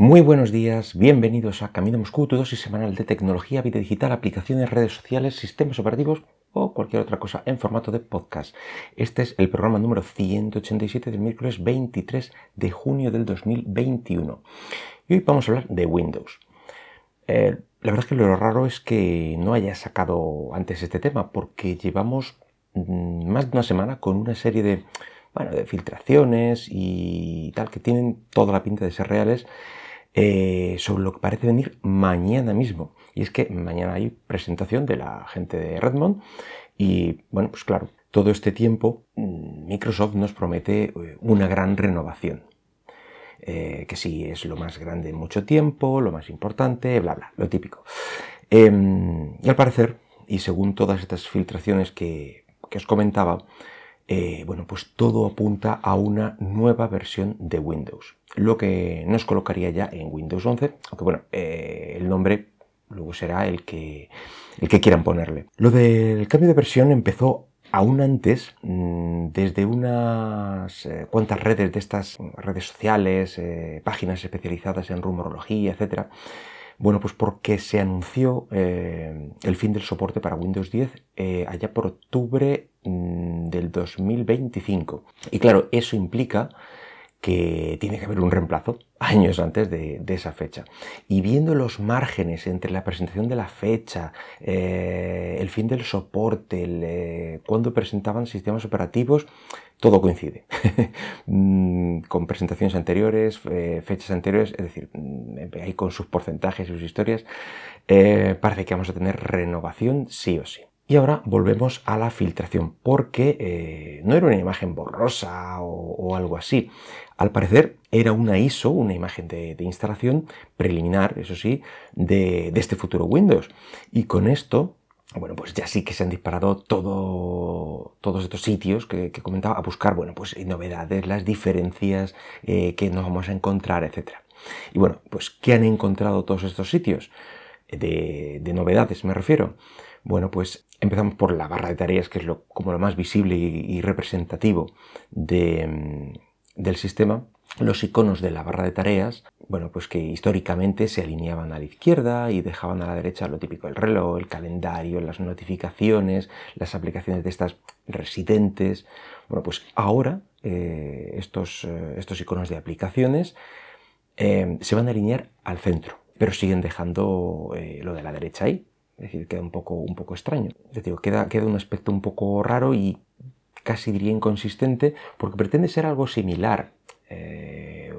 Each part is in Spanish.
Muy buenos días, bienvenidos a Camino Moscú, tu dosis semanal de tecnología, vida digital, aplicaciones, redes sociales, sistemas operativos o cualquier otra cosa en formato de podcast. Este es el programa número 187 del miércoles 23 de junio del 2021. Y hoy vamos a hablar de Windows. Eh, la verdad es que lo raro es que no haya sacado antes este tema porque llevamos mm, más de una semana con una serie de, bueno, de filtraciones y tal que tienen toda la pinta de ser reales eh, sobre lo que parece venir mañana mismo. Y es que mañana hay presentación de la gente de Redmond y bueno, pues claro, todo este tiempo mm, Microsoft nos promete eh, una gran renovación. Eh, que sí es lo más grande en mucho tiempo, lo más importante, bla, bla, lo típico. Em, y al parecer, y según todas estas filtraciones que, que os comentaba, bueno, pues todo apunta a una nueva versión de Windows, lo que nos colocaría ya en Windows 11, aunque bueno, eh, el nombre luego será el que, el que quieran ponerle. Lo del cambio de versión empezó aún antes, mm, desde unas eh, cuantas redes de estas redes sociales, páginas especializadas en rumorología, etcétera, bueno, pues porque se anunció eh, el fin del soporte para Windows 10 eh, allá por octubre mm, del 2025. Y claro, eso implica que tiene que haber un reemplazo años antes de, esa fecha. Y viendo los márgenes entre la presentación de la fecha, eh, el fin del soporte, cuando presentaban sistemas operativos, todo coincide. Mm, con presentaciones anteriores, eh, fechas anteriores, es decir, mm, ahí con sus porcentajes y sus historias, eh, parece que vamos a tener renovación sí o sí. Y ahora volvemos a la filtración, porque eh, no era una imagen borrosa o, algo así. Al parecer era una ISO, una imagen de, instalación preliminar, eso sí, de, este futuro Windows. Y con esto bueno, pues ya sí que se han disparado todo, todos estos sitios que, comentaba a buscar, bueno, pues novedades, las diferencias eh, que nos vamos a encontrar, etc. Y bueno, pues ¿qué han encontrado todos estos sitios? De, novedades me refiero. Bueno, pues empezamos por la barra de tareas, que es lo, como lo más visible y, representativo mm, del sistema los iconos de la barra de tareas, bueno, pues que históricamente se alineaban a la izquierda y dejaban a la derecha lo típico, el reloj, el calendario, las notificaciones, las aplicaciones de estas residentes. Bueno, pues ahora eh, estos, eh, estos, iconos de aplicaciones eh, se van a alinear al centro, pero siguen dejando lo de la derecha ahí. Es decir, queda un poco, un poco extraño. Decir, queda, queda un aspecto un poco raro y casi diría inconsistente porque pretende ser algo similar eh,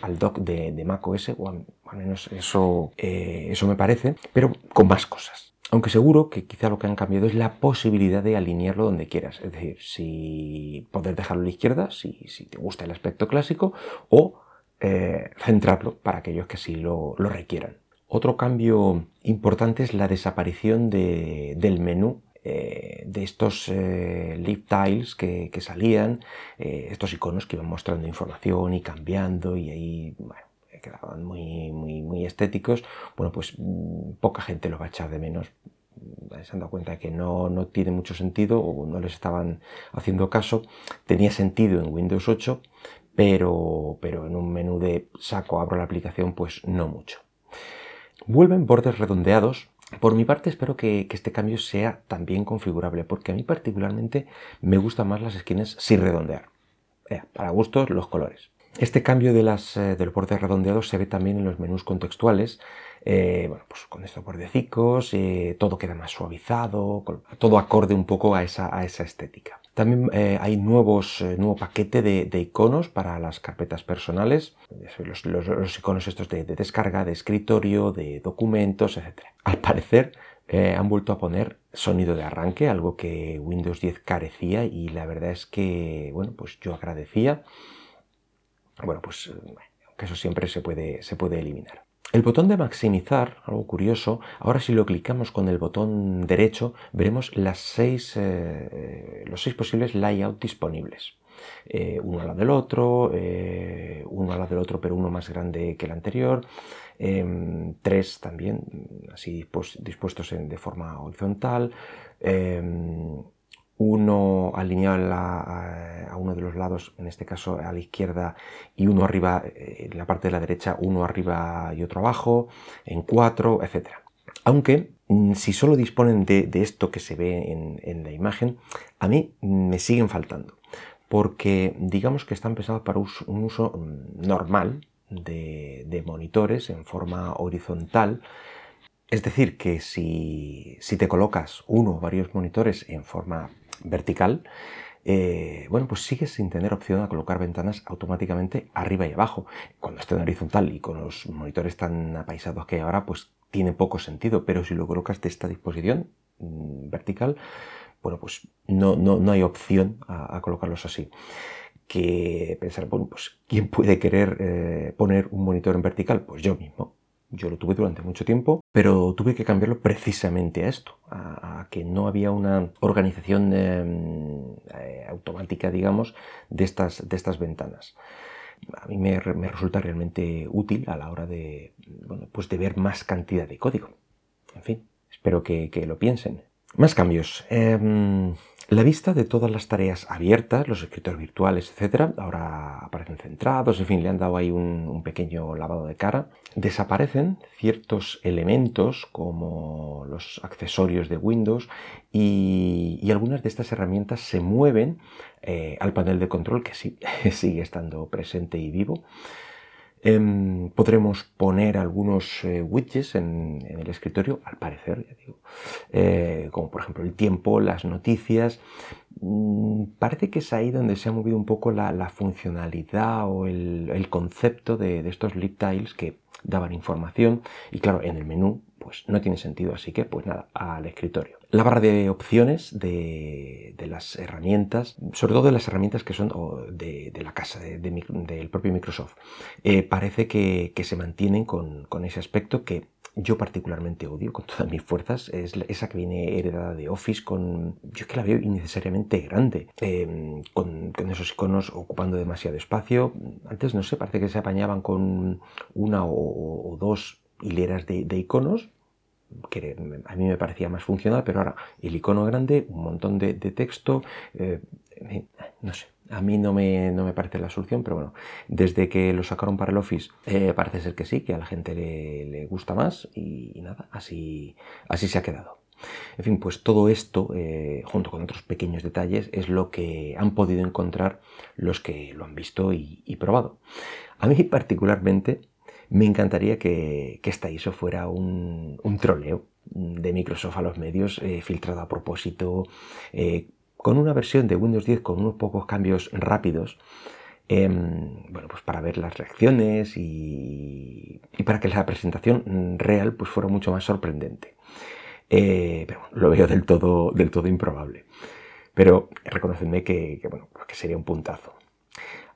al dock de, de macOS, o al, menos eso, eh, eso me parece, pero con más cosas. Aunque seguro que quizá lo que han cambiado es la posibilidad de alinearlo donde quieras. Es decir, si poder dejarlo a la izquierda, si, si te gusta el aspecto clásico, o eh, centrarlo para aquellos que así lo, requieran. Otro cambio importante es la desaparición de, del menú eh, de estos eh, tiles que, salían, eh, estos iconos que iban mostrando información y cambiando y ahí quedaban muy, muy, muy estéticos, bueno, pues mm, poca gente los va a echar de menos. Se han dado cuenta de que no, no tiene mucho sentido o no les estaban haciendo caso. Tenía sentido en Windows 8, pero, pero en un menú de saco, abro la aplicación, pues no mucho. Vuelven bordes redondeados por mi parte espero que, este cambio sea también configurable, porque a mí particularmente me gustan más las esquinas sin redondear. Eh, para gustos los colores. Este cambio de, las, eh, los bordes redondeados se ve también en los menús contextuales, eh, bueno, pues con estos bordecicos, todo queda más suavizado, todo acorde un poco a esa, a esa estética. También eh, hay nuevos, eh, nuevo paquete de, iconos para las carpetas personales, los, iconos estos de, descarga, de escritorio, de documentos, etc. Al parecer eh, han vuelto a poner sonido de arranque, algo que Windows 10 carecía y la verdad es que, bueno, pues yo agradecía. Bueno, pues eso siempre se puede, se puede eliminar. El botón de maximizar, algo curioso, ahora si lo clicamos con el botón derecho veremos seis, eh, los seis posibles layouts disponibles. Eh, uno al lado del otro, eh, uno al lado del otro pero uno más grande que el anterior, em, tres también así dispuestos de forma horizontal, em, uno alineado a, uno de los lados, en este caso a la izquierda, y uno arriba, eh, en la parte de la derecha, uno arriba y otro abajo, en cuatro, etc. Aunque mm, si solo disponen de, esto que se ve en, la imagen, a mí me siguen faltando. Porque digamos que están pensados para un uso mm, normal de, monitores en forma horizontal. Es decir, que si, te colocas uno o varios monitores en forma vertical, eh, bueno, pues sigues sin tener opción a colocar ventanas automáticamente arriba y abajo. Cuando esté en horizontal y con los monitores tan apaisados que hay ahora, pues tiene poco sentido, pero si lo colocas de esta disposición mm, vertical, bueno, pues no, no, hay opción a, colocarlos así. Que pensar, bueno, pues ¿quién puede querer eh, poner un monitor en vertical? Pues yo mismo. Yo lo tuve durante mucho tiempo, pero tuve que cambiarlo precisamente a esto, a, que no había una organización em, eh, automática, digamos, de estas, de estas ventanas a mí me, resulta realmente útil a la hora de, bueno, pues de ver más cantidad de código. En fin, espero que, lo piensen. Más cambios. Em, la vista de todas las tareas abiertas, los escritores virtuales, etc., ahora aparecen centrados, en fin, le han dado ahí un, pequeño lavado de cara. Desaparecen ciertos elementos como los accesorios de Windows y, algunas de estas herramientas se mueven eh, al panel de control que sí, sigue estando presente y vivo. Em, podremos poner algunos eh, widgets en, el escritorio, al parecer, ya digo, eh, como por ejemplo el tiempo, las noticias. Mm, parece que es ahí donde se ha movido un poco la, funcionalidad o el, concepto de, estos lip tiles que daban información y claro, en el menú pues no tiene sentido, así que pues nada, al escritorio. La barra de opciones de, las herramientas, sobre todo de las herramientas que son de, la casa, del propio Microsoft, eh, parece que, se mantienen con, ese aspecto que yo particularmente odio con todas mis fuerzas, es esa que viene heredada de Office con, yo es que la veo innecesariamente grande, em, con, esos iconos ocupando demasiado espacio. Antes, no sé, parece que se apañaban con una o, dos hileras de, iconos a mí me parecía más funcional, pero ahora el icono grande, un montón de, texto, eh, no sé, a mí no me, no me, parece la solución, pero bueno, desde que lo sacaron para el Office eh, parece ser que sí, que a la gente le, gusta más y, nada, así, así se ha quedado. En fin, pues todo esto, eh, junto con otros pequeños detalles, es lo que han podido encontrar los que lo han visto y, probado. A mí particularmente me encantaría que, esta ISO fuera un, troleo de Microsoft a los medios, eh, filtrado a propósito, con una versión de Windows 10 con unos pocos cambios rápidos, em, bueno, pues para ver las reacciones y, para que la presentación real pues fuera mucho más sorprendente. Eh, pero lo veo del todo, del todo improbable. Pero reconocedme que, bueno, que sería un puntazo.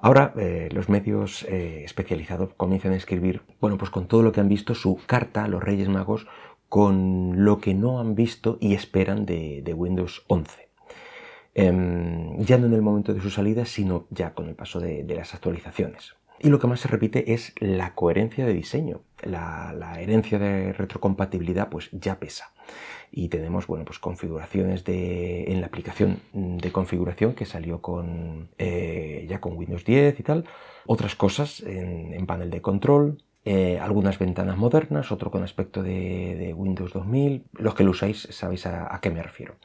Ahora eh, los medios eh, especializados comienzan a escribir, bueno, pues con todo lo que han visto, su carta a los Reyes Magos con lo que no han visto y esperan de Windows 11. Em, ya no en el momento de su salida, sino ya con el paso de, las actualizaciones. Y lo que más se repite es la coherencia de diseño. La, herencia de retrocompatibilidad pues ya pesa. Y tenemos bueno, pues configuraciones de, en la aplicación de configuración que salió con, eh, ya con Windows 10 y tal. Otras cosas en panel de control, eh, algunas ventanas modernas, otro con aspecto de, Windows 2000. Los que lo usáis sabéis a, qué me refiero.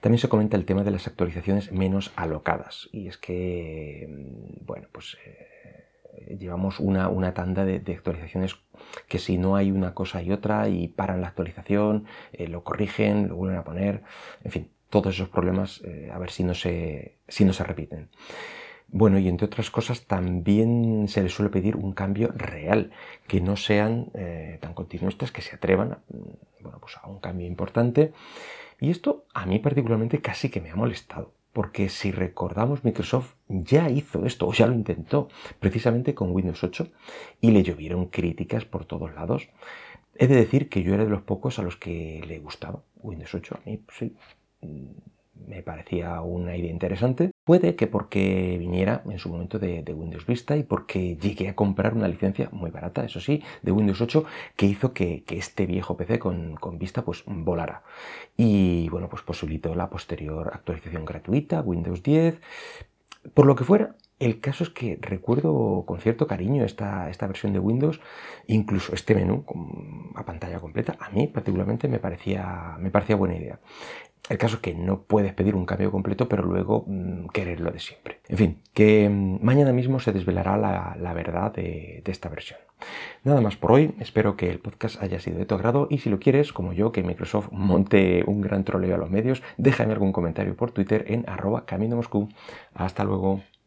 También se comenta el tema de las actualizaciones menos alocadas. Y es que, mm, bueno, pues eh, llevamos una, tanda de, actualizaciones que si no hay una cosa y otra y paran la actualización, eh, lo corrigen, lo vuelven a poner, en fin, todos esos problemas a ver si no se, si no se repiten. Bueno, y entre otras cosas también se les suele pedir un cambio real, que no sean eh, tan continuistas, que se atrevan bueno, pues a un cambio importante. Y esto a mí particularmente casi que me ha molestado, porque si recordamos Microsoft ya hizo esto, o ya lo intentó, precisamente con Windows 8, y le llovieron críticas por todos lados. He de decir que yo era de los pocos a los que le gustaba Windows 8, a mí pues sí, me parecía una idea interesante. Puede que porque viniera en su momento de, Windows Vista y porque llegué a comprar una licencia muy barata, eso sí, de Windows 8, que hizo que, este viejo PC con, Vista pues volara. Y bueno, pues posibilitó la posterior actualización gratuita, Windows 10. Por lo que fuera, el caso es que recuerdo con cierto cariño esta, esta versión de Windows, incluso este menú a pantalla completa, a mí particularmente me parecía, me parecía buena idea. El caso es que no puedes pedir un cambio completo, pero luego mm, quererlo de siempre. En fin, que mm, mañana mismo se desvelará la, verdad de, esta versión. Nada más por hoy, espero que el podcast haya sido de tu agrado y si lo quieres, como yo, que Microsoft monte un gran troleo a los medios, déjame algún comentario por Twitter en arroba camino Moscú. Hasta luego.